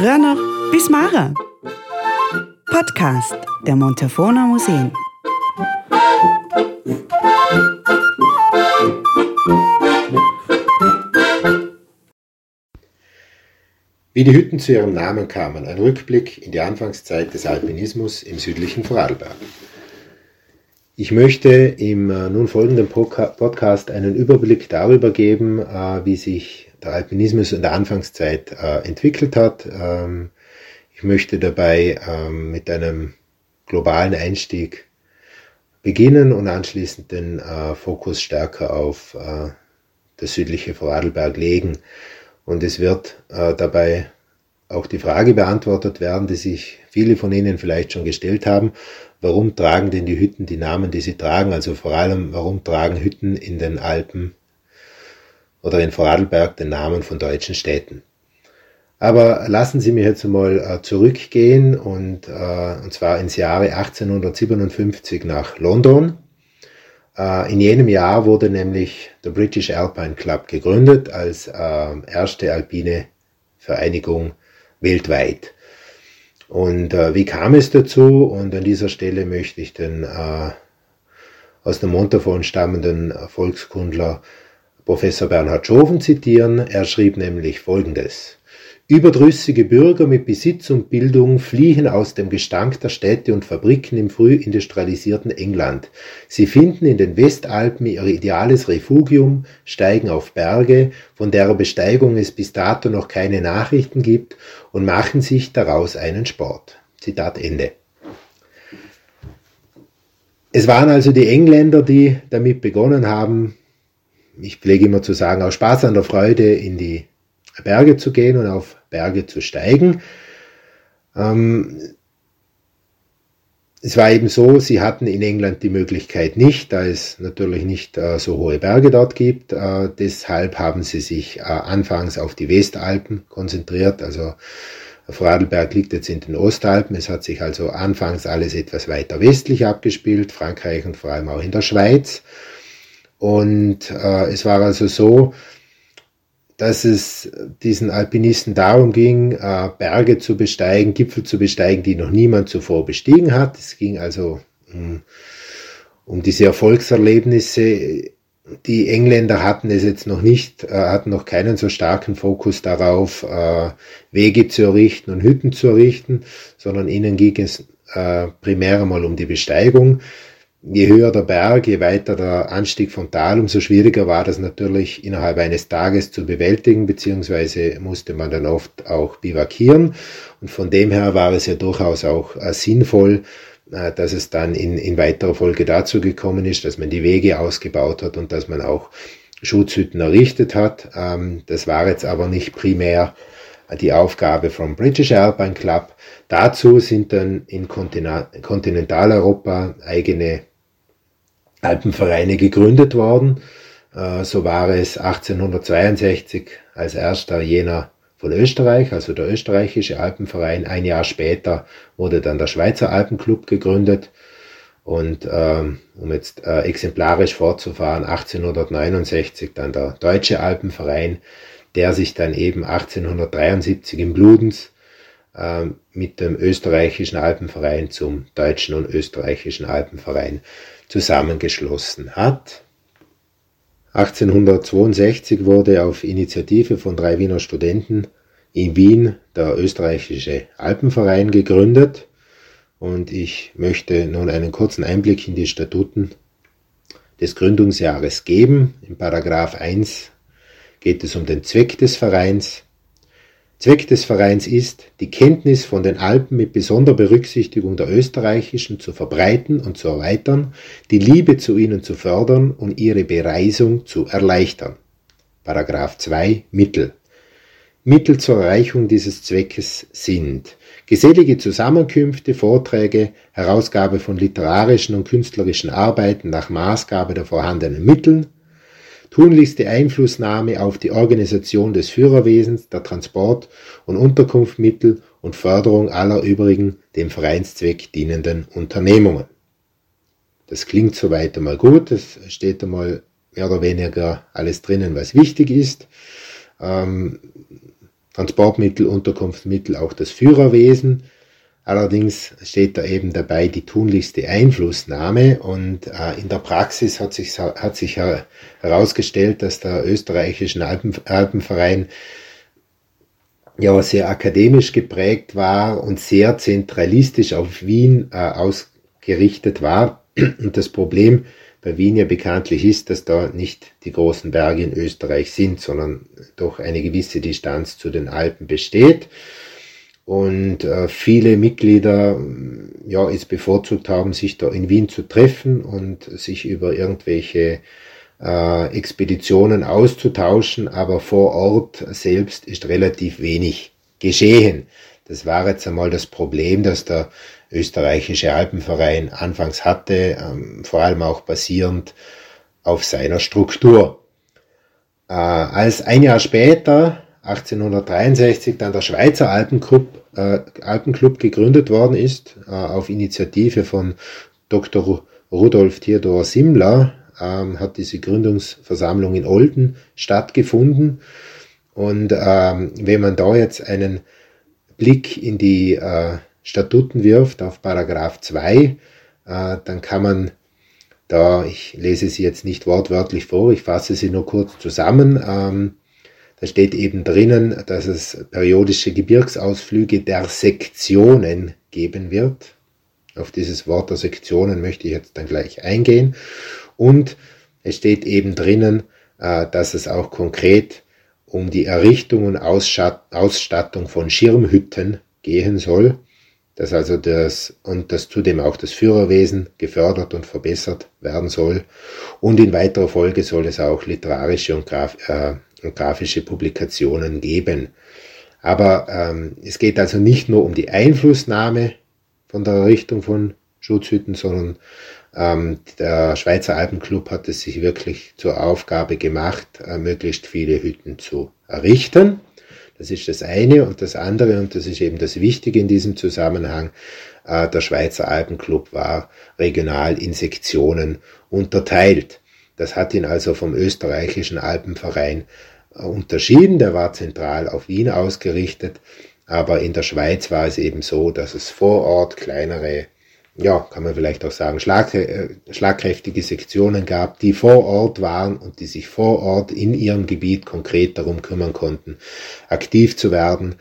früher noch bis Mara. Podcast der Montafona Museen. Wie die Hütten zu ihrem Namen kamen, ein Rückblick in die Anfangszeit des Alpinismus im südlichen Vorarlberg. Ich möchte im äh, nun folgenden Podcast einen Überblick darüber geben, äh, wie sich der Alpinismus in der Anfangszeit äh, entwickelt hat. Ähm, ich möchte dabei ähm, mit einem globalen Einstieg beginnen und anschließend den Fokus stärker auf das südliche Vorarlberg legen. Und es wird äh, dabei auch die Frage beantwortet werden, die sich viele von Ihnen vielleicht schon gestellt haben. Warum tragen denn die Hütten die Namen, die sie tragen? Also vor allem, warum tragen Hütten in den Alpen oder in Vorarlberg den Namen von deutschen Städten? Aber lassen Sie mich jetzt mal äh, zurückgehen und, äh, und zwar ins Jahre 1857 nach London. Äh, in jenem Jahr wurde nämlich der British Alpine Club gegründet als erste alpine Vereinigung weltweit. Und äh, wie kam es dazu? Und an dieser Stelle möchte ich den äh, aus dem Montafon stammenden Volkskundler Professor Bernhard Schoven zitieren. Er schrieb nämlich Folgendes. Überdrüssige Bürger mit Besitz und Bildung fliehen aus dem Gestank der Städte und Fabriken im früh industrialisierten England. Sie finden in den Westalpen ihr ideales Refugium, steigen auf Berge, von deren Besteigung es bis dato noch keine Nachrichten gibt, und machen sich daraus einen Sport. Zitat Ende. Es waren also die Engländer, die damit begonnen haben, ich pflege immer zu sagen, aus Spaß an der Freude in die Berge zu gehen und auf Berge zu steigen. Ähm, es war eben so, sie hatten in England die Möglichkeit nicht, da es natürlich nicht äh, so hohe Berge dort gibt. Äh, deshalb haben sie sich äh, anfangs auf die Westalpen konzentriert. Also Vorarlberg liegt jetzt in den Ostalpen. Es hat sich also anfangs alles etwas weiter westlich abgespielt, Frankreich und vor allem auch in der Schweiz. Und äh, es war also so, dass es diesen Alpinisten darum ging, äh, Berge zu besteigen, Gipfel zu besteigen, die noch niemand zuvor bestiegen hat. Es ging also um, um diese Erfolgserlebnisse. Die Engländer hatten es jetzt noch nicht, äh, hatten noch keinen so starken Fokus darauf, äh, Wege zu errichten und Hütten zu errichten, sondern ihnen ging es primär einmal um die Besteigung je höher der Berg, je weiter der Anstieg vom Tal, umso schwieriger war das natürlich innerhalb eines Tages zu bewältigen, beziehungsweise musste man dann oft auch bivakieren. Und von dem her war es ja durchaus auch äh, sinnvoll, äh, dass es dann in, in weiterer Folge dazu gekommen ist, dass man die Wege ausgebaut hat und dass man auch Schutzhütten errichtet hat. Ähm, das war jetzt aber nicht primär die Aufgabe vom British Alpine Club. Dazu sind dann in Kontinentaleuropa eigene Alpenvereine gegründet worden. Äh, so war es 1862 als erster jener von Österreich, also der österreichische Alpenverein. Ein Jahr später wurde dann der Schweizer Alpenclub gegründet. Und ähm, um jetzt äh, exemplarisch fortzufahren, 1869 dann der Deutsche Alpenverein, der sich dann eben 1873 im Bludens mit dem österreichischen Alpenverein zum Deutschen und österreichischen Alpenverein zusammengeschlossen hat. 1862 wurde auf Initiative von drei Wiener Studenten in Wien der österreichische Alpenverein gegründet und ich möchte nun einen kurzen Einblick in die Statuten des Gründungsjahres geben. Im Paragraph 1 geht es um den Zweck des Vereins. Zweck des Vereins ist, die Kenntnis von den Alpen mit besonderer Berücksichtigung der österreichischen zu verbreiten und zu erweitern, die Liebe zu ihnen zu fördern und ihre Bereisung zu erleichtern. Paragraph 2 Mittel. Mittel zur Erreichung dieses Zweckes sind gesellige Zusammenkünfte, Vorträge, Herausgabe von literarischen und künstlerischen Arbeiten nach Maßgabe der vorhandenen Mittel, tunlichste Einflussnahme auf die Organisation des Führerwesens, der Transport- und Unterkunftsmittel und Förderung aller übrigen dem Vereinszweck dienenden Unternehmungen. Das klingt soweit einmal gut, es steht einmal mehr oder weniger alles drinnen, was wichtig ist. Ähm, Transportmittel, Unterkunftsmittel, auch das Führerwesen. Allerdings steht da eben dabei die tunlichste Einflussnahme und äh, in der Praxis hat sich, hat sich herausgestellt, dass der österreichische Alpen, Alpenverein ja sehr akademisch geprägt war und sehr zentralistisch auf Wien äh, ausgerichtet war. Und das Problem bei Wien ja bekanntlich ist, dass da nicht die großen Berge in Österreich sind, sondern doch eine gewisse Distanz zu den Alpen besteht. Und äh, viele Mitglieder ja, es bevorzugt haben, sich da in Wien zu treffen und sich über irgendwelche äh, Expeditionen auszutauschen, aber vor Ort selbst ist relativ wenig geschehen. Das war jetzt einmal das Problem, das der österreichische Alpenverein anfangs hatte, ähm, vor allem auch basierend auf seiner Struktur. Äh, als ein Jahr später, 1863, dann der Schweizer Alpenclub, äh, Alpenclub gegründet worden ist, äh, auf Initiative von Dr. Rudolf Theodor Simmler, ähm, hat diese Gründungsversammlung in Olden stattgefunden. Und ähm, wenn man da jetzt einen Blick in die äh, Statuten wirft, auf Paragraph 2, äh, dann kann man da, ich lese sie jetzt nicht wortwörtlich vor, ich fasse sie nur kurz zusammen. Ähm, da steht eben drinnen, dass es periodische Gebirgsausflüge der Sektionen geben wird. Auf dieses Wort der Sektionen möchte ich jetzt dann gleich eingehen. Und es steht eben drinnen, äh, dass es auch konkret um die Errichtung und Ausstattung von Schirmhütten gehen soll, dass also das und dass zudem auch das Führerwesen gefördert und verbessert werden soll und in weiterer Folge soll es auch literarische und, graf, äh, grafische Publikationen geben. Aber ähm, es geht also nicht nur um die Einflussnahme von der Errichtung von Schutzhütten, sondern ähm, der Schweizer Alpenclub hat es sich wirklich zur Aufgabe gemacht, äh, möglichst viele Hütten zu errichten. Das ist das eine. Und das andere, und das ist eben das Wichtige in diesem Zusammenhang, äh, der Schweizer Alpenclub war regional in Sektionen unterteilt. Das hat ihn also vom österreichischen Alpenverein äh, unterschieden. Der war zentral auf Wien ausgerichtet. Aber in der Schweiz war es eben so, dass es vor Ort kleinere ja, kann man vielleicht auch sagen, äh, schlagkräftige Sektionen gab, die vor Ort waren und die sich vor Ort in ihrem Gebiet konkret darum kümmern konnten, aktiv zu werden,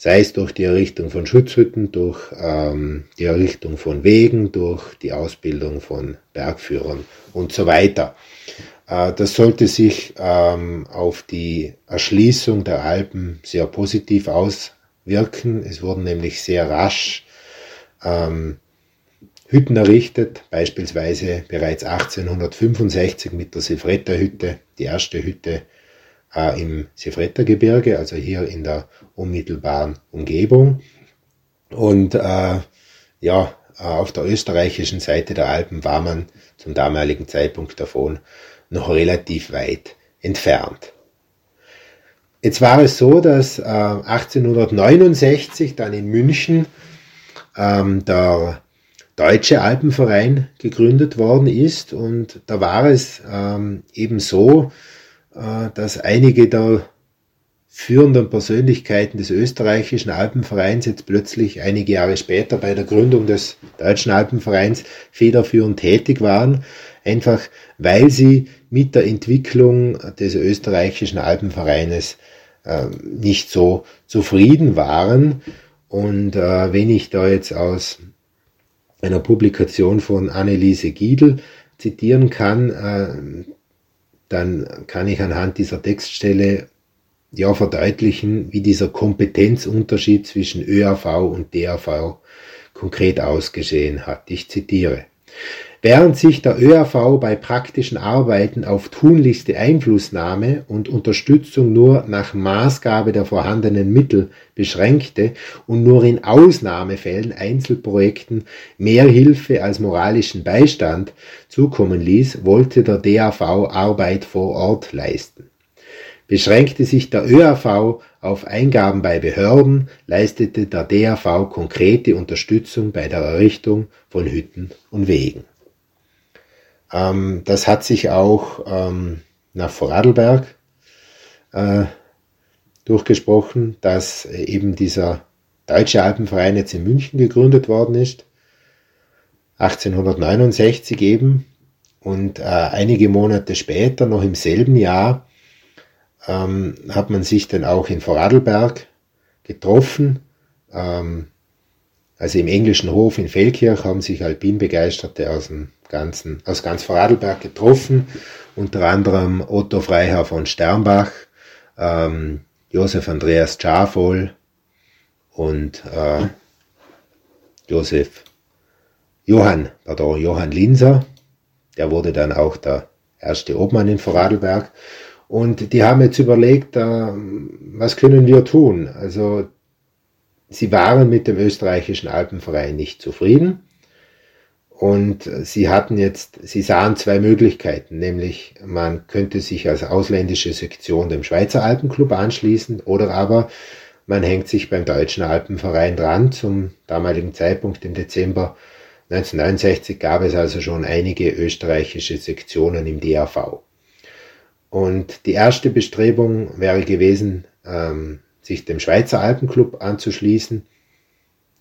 sei es durch die Errichtung von Schutzhütten, durch ähm, die Errichtung von Wegen, durch die Ausbildung von Bergführern und so weiter. Äh, das sollte sich ähm, auf die Erschließung der Alpen sehr positiv auswirken. Es wurden nämlich sehr rasch ähm, Hütten errichtet, beispielsweise bereits 1865 mit der Sefretta-Hütte, die erste Hütte äh, im Sefretta-Gebirge, also hier in der unmittelbaren Umgebung. Und äh, ja, auf der österreichischen Seite der Alpen war man zum damaligen Zeitpunkt davon noch relativ weit entfernt. Jetzt war es so, dass äh, 1869 dann in München ähm, der Deutsche Alpenverein gegründet worden ist. Und da war es ähm, eben so, dass einige der führenden Persönlichkeiten des österreichischen Alpenvereins jetzt plötzlich einige Jahre später bei der Gründung des Deutschen Alpenvereins federführend tätig waren, einfach weil sie mit der Entwicklung des österreichischen Alpenvereines äh, nicht so zufrieden waren. Und äh, wenn ich da jetzt aus einer Publikation von Anneliese Giedel zitieren kann, äh, dann kann ich anhand dieser Textstelle ja verdeutlichen, wie dieser Kompetenzunterschied zwischen ÖAV und DAV konkret ausgesehen hat. Ich zitiere. Während sich der ÖAV bei praktischen Arbeiten auf tunlichste Einflussnahme und Unterstützung nur nach Maßgabe der vorhandenen Mittel beschränkte und nur in Ausnahmefällen Einzelprojekten mehr Hilfe als moralischen Beistand zukommen ließ, wollte der DAV Arbeit vor Ort leisten. Beschränkte sich der ÖAV auf Eingaben bei Behörden, leistete der DAV konkrete Unterstützung bei der Errichtung von Hütten und Wegen. Ähm, das hat sich auch ähm, nach Vorarlberg äh, durchgesprochen, dass eben dieser Deutsche Alpenverein jetzt in München gegründet worden ist. 1869 eben. Und äh, einige Monate später, noch im selben Jahr, ähm, hat man sich dann auch in Vorarlberg getroffen. Ähm, also im englischen Hof in Feldkirch haben sich Alpinbegeisterte aus dem ganzen, aus ganz Vorarlberg getroffen. Unter anderem Otto Freiherr von Sternbach, ähm, Josef Andreas Schafol und äh, Josef Johann, pardon, Johann Linser. Der wurde dann auch der erste Obmann in Vorarlberg. Und die haben jetzt überlegt, äh, was können wir tun? Also sie waren mit dem österreichischen Alpenverein nicht zufrieden. Und sie hatten jetzt, sie sahen zwei Möglichkeiten, nämlich man könnte sich als ausländische Sektion dem Schweizer Alpenclub anschließen oder aber man hängt sich beim Deutschen Alpenverein dran. Zum damaligen Zeitpunkt im Dezember 1969 gab es also schon einige österreichische Sektionen im DAV. Und die erste Bestrebung wäre gewesen, ähm, sich dem Schweizer Alpenclub anzuschließen.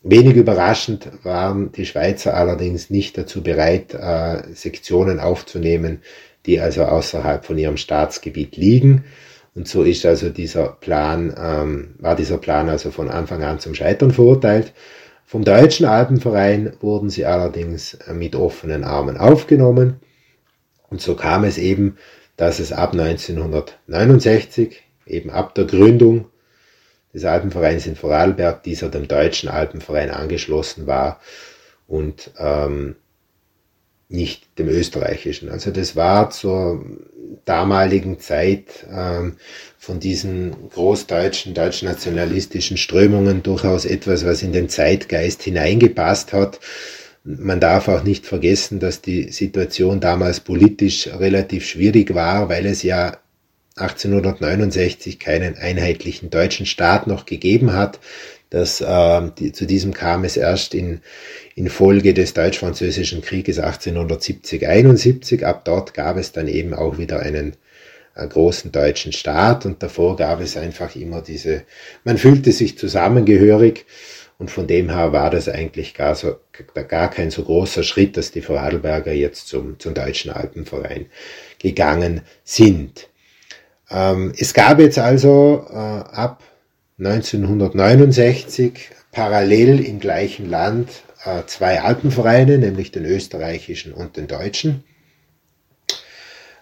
Wenig überraschend waren die Schweizer allerdings nicht dazu bereit, äh, Sektionen aufzunehmen, die also außerhalb von ihrem Staatsgebiet liegen. Und so ist also dieser Plan, ähm, war dieser Plan also von Anfang an zum Scheitern verurteilt. Vom Deutschen Alpenverein wurden sie allerdings mit offenen Armen aufgenommen. Und so kam es eben, dass es ab 1969, eben ab der Gründung des Alpenvereins in Vorarlberg, dieser dem Deutschen Alpenverein angeschlossen war und ähm, nicht dem österreichischen. Also das war zur damaligen Zeit ähm, von diesen großdeutschen, deutschnationalistischen Strömungen durchaus etwas, was in den Zeitgeist hineingepasst hat. Man darf auch nicht vergessen, dass die Situation damals politisch relativ schwierig war, weil es ja 1869 keinen einheitlichen deutschen Staat noch gegeben hat. Das, äh, die, zu diesem kam es erst in, in Folge des Deutsch-Französischen Krieges 1870-71. Ab dort gab es dann eben auch wieder einen äh, großen deutschen Staat und davor gab es einfach immer diese, man fühlte sich zusammengehörig und von dem her war das eigentlich gar, so, gar kein so großer Schritt, dass die Vorarlberger jetzt zum, zum Deutschen Alpenverein gegangen sind. Ähm, es gab jetzt also äh, ab 1969 parallel im gleichen Land äh, zwei Alpenvereine, nämlich den österreichischen und den deutschen.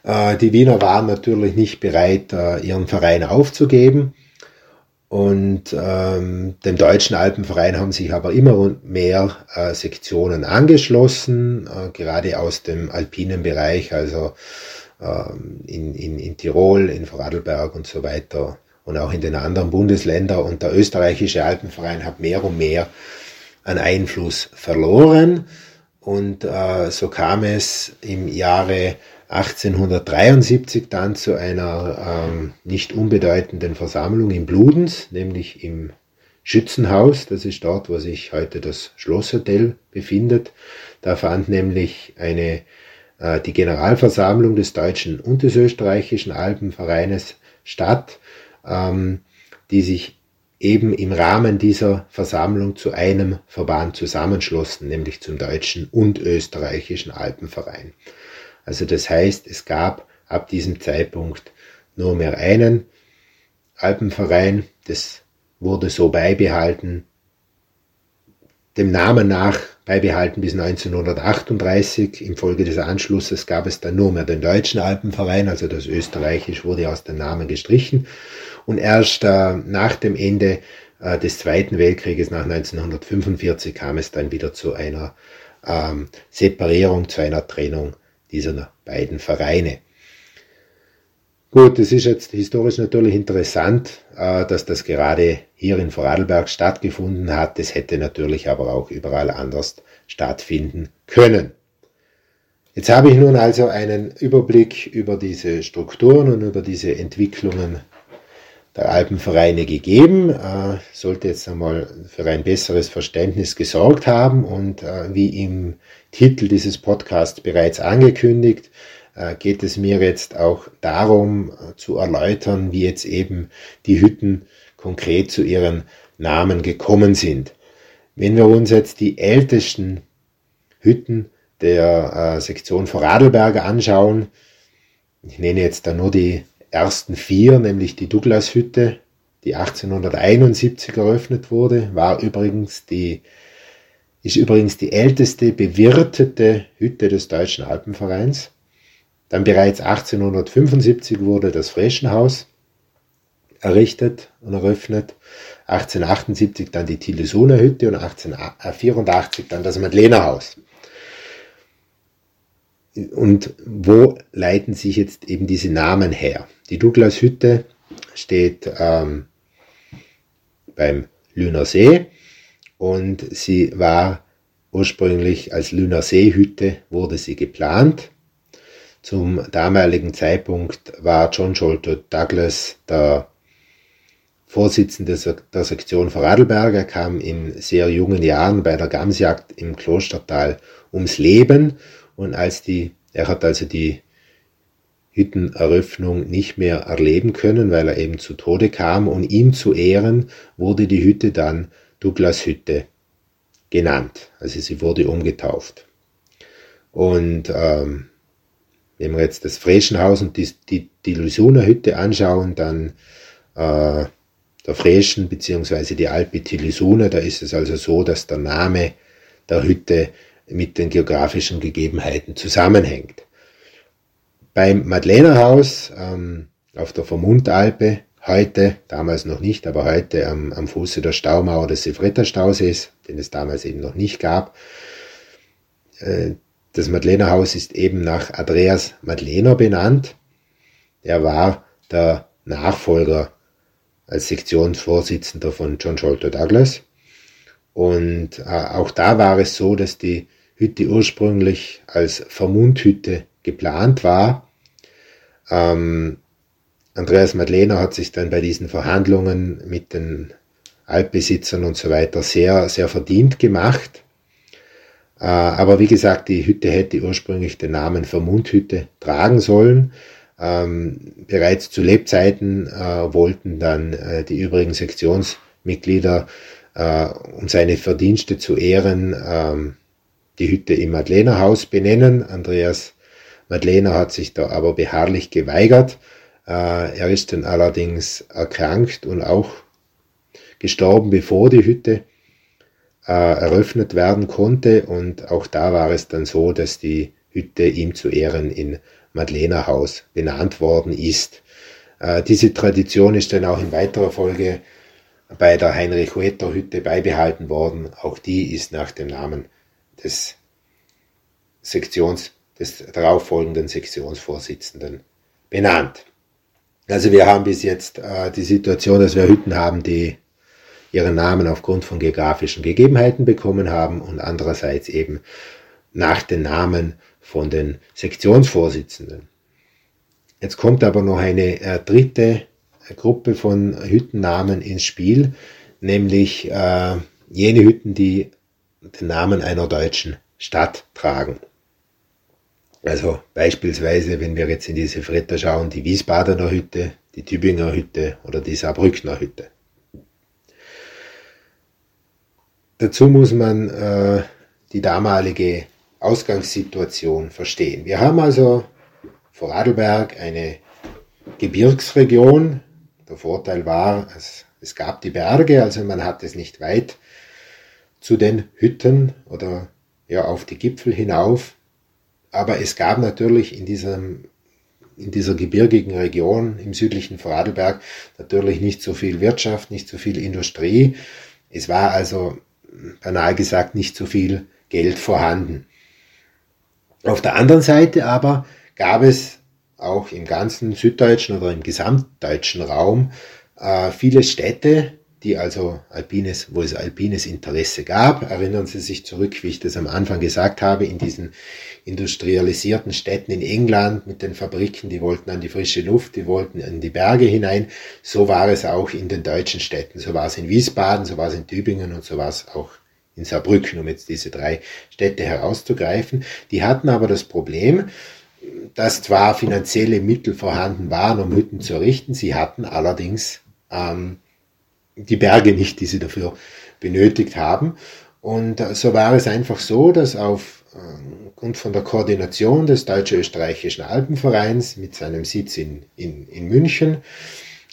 Äh, die Wiener waren natürlich nicht bereit, äh, ihren Verein aufzugeben. Und ähm, dem deutschen Alpenverein haben sich aber immer mehr äh, Sektionen angeschlossen, äh, gerade aus dem alpinen Bereich, also ähm, in, in, in Tirol, in Vorarlberg und so weiter und auch in den anderen Bundesländern. Und der österreichische Alpenverein hat mehr und mehr an Einfluss verloren. Und äh, so kam es im Jahre 1873 dann zu einer ähm, nicht unbedeutenden Versammlung in Bludenz, nämlich im Schützenhaus. Das ist dort, wo sich heute das Schlosshotel befindet. Da fand nämlich eine, äh, die Generalversammlung des deutschen und des österreichischen Alpenvereines statt ähm, die sich eben im Rahmen dieser Versammlung zu einem Verband zusammenschlossen, nämlich zum deutschen und österreichischen Alpenverein. Also das heißt, es gab ab diesem Zeitpunkt nur mehr einen Alpenverein, das wurde so beibehalten, dem Namen nach beibehalten bis 1938. Im Folge des Anschlusses gab es dann nur mehr den Deutschen Alpenverein, also das Österreichisch wurde aus dem Namen gestrichen. Und erst äh, nach dem Ende äh, des Zweiten Weltkrieges, nach 1945, kam es dann wieder zu einer ähm, Separierung, zu einer Trennung dieser beiden Vereine. Gut, es ist jetzt historisch natürlich interessant, äh, dass das gerade hier in Vorarlberg stattgefunden hat. Es hätte natürlich aber auch überall anders stattfinden können. Jetzt habe ich nun also einen Überblick über diese Strukturen und über diese Entwicklungen der Alpenvereine gegeben, äh, sollte jetzt einmal für ein besseres Verständnis gesorgt haben und äh, wie im Titel dieses Podcasts bereits angekündigt, äh, geht es mir jetzt auch darum äh, zu erläutern, wie jetzt eben die Hütten konkret zu ihren Namen gekommen sind. Wenn wir uns jetzt die ältesten Hütten der äh, Sektion Vorarlberger anschauen, ich nenne jetzt da nur die ersten vier, nämlich die Douglas-Hütte, die 1871 eröffnet wurde, war übrigens die, ist übrigens die älteste bewirtete Hütte des Deutschen Alpenvereins. Dann bereits 1875 wurde das Freschenhaus errichtet und eröffnet. 1878 dann die Tillesuner Hütte und 1884 dann das Madlenerhaus. Und wo leiten sich jetzt eben diese Namen her? Die Douglas Hütte steht ähm, beim Lüner See und sie war ursprünglich als Lüner Seehütte wurde sie geplant. Zum damaligen Zeitpunkt war John Sholto Douglas der Vorsitzende der Sektion Vorarlberg. Er kam in sehr jungen Jahren bei der Gamsjagd im Klostertal ums Leben und als die, er hat also die Hütteneröffnung nicht mehr erleben können, weil er eben zu Tode kam und ihm zu Ehren wurde die Hütte dann Douglas Hütte genannt. Also sie wurde umgetauft. Und ähm, wenn wir jetzt das Freschenhaus und die, die, die Lusuner Hütte anschauen, dann äh, der Freschen bzw. die Alpe Tilisuna, da ist es also so, dass der Name der Hütte mit den geografischen Gegebenheiten zusammenhängt. Beim Madlenerhaus ähm, auf der Vermundalpe, heute, damals noch nicht, aber heute am, am Fuße der Staumauer des Sefretta-Stausees, den es damals eben noch nicht gab. Äh, das Madlenerhaus ist eben nach Andreas Madlener benannt. Er war der Nachfolger als Sektionsvorsitzender von John Sholto Douglas. Und äh, auch da war es so, dass die Hütte ursprünglich als Vermundhütte geplant war. Ähm, Andreas Madlener hat sich dann bei diesen Verhandlungen mit den Altbesitzern und so weiter sehr, sehr verdient gemacht. Äh, aber wie gesagt, die Hütte hätte ursprünglich den Namen Vermundhütte tragen sollen. Ähm, bereits zu Lebzeiten äh, wollten dann äh, die übrigen Sektionsmitglieder, äh, um seine Verdienste zu ehren, ähm, die Hütte im Madlenerhaus benennen. Andreas Madlener hat sich da aber beharrlich geweigert. Äh, er ist dann allerdings erkrankt und auch gestorben, bevor die Hütte äh, eröffnet werden konnte. Und auch da war es dann so, dass die Hütte ihm zu Ehren in Madlenerhaus benannt worden ist. Äh, diese Tradition ist dann auch in weiterer Folge bei der Heinrich-Huetter-Hütte beibehalten worden. Auch die ist nach dem Namen des Sektions, des darauffolgenden Sektionsvorsitzenden benannt. Also wir haben bis jetzt äh, die Situation, dass wir Hütten haben, die ihren Namen aufgrund von geografischen Gegebenheiten bekommen haben und andererseits eben nach den Namen von den Sektionsvorsitzenden. Jetzt kommt aber noch eine äh, dritte Gruppe von Hüttennamen ins Spiel, nämlich äh, jene Hütten, die den Namen einer deutschen Stadt tragen. Also beispielsweise, wenn wir jetzt in diese Fretter schauen, die Wiesbadener Hütte, die Tübinger Hütte oder die Saarbrückner Hütte. Dazu muss man äh, die damalige Ausgangssituation verstehen. Wir haben also vor Adelberg eine Gebirgsregion. Der Vorteil war, es, es gab die Berge, also man hat es nicht weit zu den Hütten oder ja auf die Gipfel hinauf. Aber es gab natürlich in diesem in dieser gebirgigen Region im südlichen Vorarlberg natürlich nicht so viel Wirtschaft, nicht so viel Industrie. Es war also banal gesagt nicht so viel Geld vorhanden. Auf der anderen Seite aber gab es auch im ganzen süddeutschen oder im gesamtdeutschen Raum äh, viele Städte, die also alpines, wo es alpines Interesse gab. Erinnern Sie sich zurück, wie ich das am Anfang gesagt habe, in diesen industrialisierten Städten in England mit den Fabriken, die wollten an die frische Luft, die wollten in die Berge hinein. So war es auch in den deutschen Städten. So war es in Wiesbaden, so war es in Tübingen und so war es auch in Saarbrücken, um jetzt diese drei Städte herauszugreifen. Die hatten aber das Problem, dass zwar finanzielle Mittel vorhanden waren, um Hütten zu errichten, sie hatten allerdings ähm, die Berge nicht, die sie dafür benötigt haben. Und äh, so war es einfach so, dass aufgrund äh, von der Koordination des Deutsch-Österreichischen Alpenvereins mit seinem Sitz in, in, in München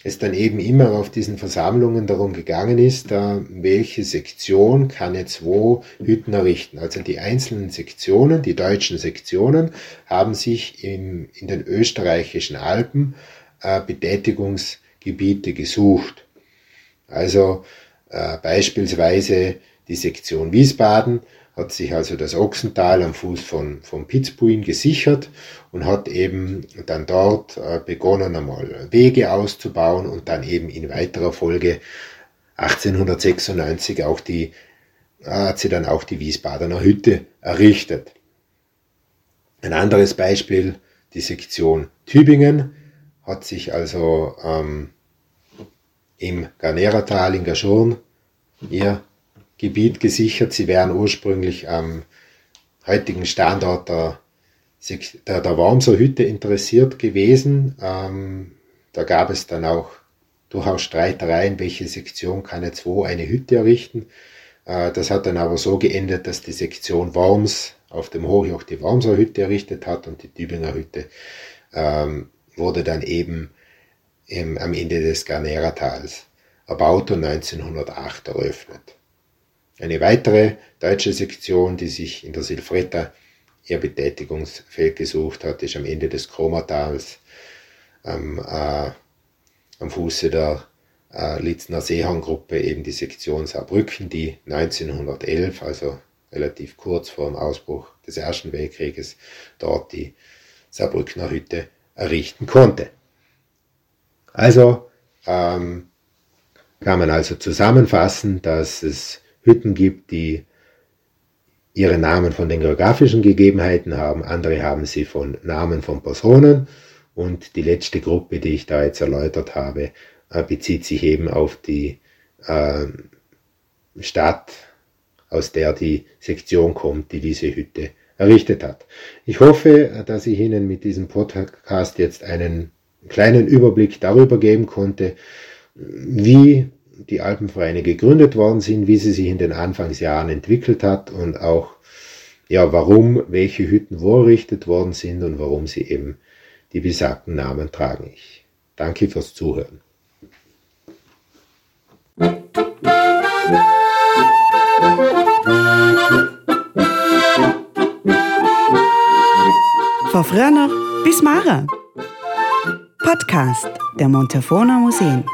es dann eben immer auf diesen Versammlungen darum gegangen ist, äh, welche Sektion kann jetzt wo Hütten errichten. Also die einzelnen Sektionen, die deutschen Sektionen, haben sich im, in den österreichischen Alpen Betätigungsgebiete gesucht. Also äh, beispielsweise die Sektion Wiesbaden hat sich also das Ochsental am Fuß von, von Pitzbuin gesichert und hat eben dann dort äh, begonnen, einmal Wege auszubauen und dann eben in weiterer Folge 1896 auch die, äh, hat sie dann auch die Wiesbadener Hütte errichtet. Ein anderes Beispiel, die Sektion Tübingen, hat sich also ähm, im Garneratal in Gaschurn ihr Gebiet gesichert. Sie wären ursprünglich am heutigen Standort der, der, der Wormser Hütte interessiert gewesen. Ähm, da gab es dann auch durchaus Streitereien, welche Sektion kann jetzt wo eine Hütte errichten. Äh, das hat dann aber so geendet, dass die Sektion Worms auf dem Hochjoch die Wormser Hütte errichtet hat und die Tübinger Hütte ähm, wurde dann eben im, am Ende des Garneratals erbaut und 1908 eröffnet. Eine weitere deutsche Sektion, die sich in der Silfretta ihr Betätigungsfeld gesucht hat, ist am Ende des Kromatals ähm, äh, am Fuße der äh, Litzner Seehorngruppe eben die Sektion Saarbrücken, die 1911, also relativ kurz vor dem Ausbruch des Ersten Weltkrieges, dort die Saarbrückner Hütte errichten konnte. Also ähm, kann man also zusammenfassen, dass es Hütten gibt, die ihre Namen von den geografischen Gegebenheiten haben, andere haben sie von Namen von Personen und die letzte Gruppe, die ich da jetzt erläutert habe, äh, bezieht sich eben auf die äh, Stadt, aus der die Sektion kommt, die diese Hütte errichtet hat. Ich hoffe, dass ich Ihnen mit diesem Podcast jetzt einen kleinen Überblick darüber geben konnte, wie die Alpenvereine gegründet worden sind, wie sie sich in den Anfangsjahren entwickelt hat und auch ja, warum welche Hütten wo errichtet worden sind und warum sie eben die besagten Namen tragen. Ich danke fürs Zuhören. Von früher bis Mara. Podcast der Montafona Museen.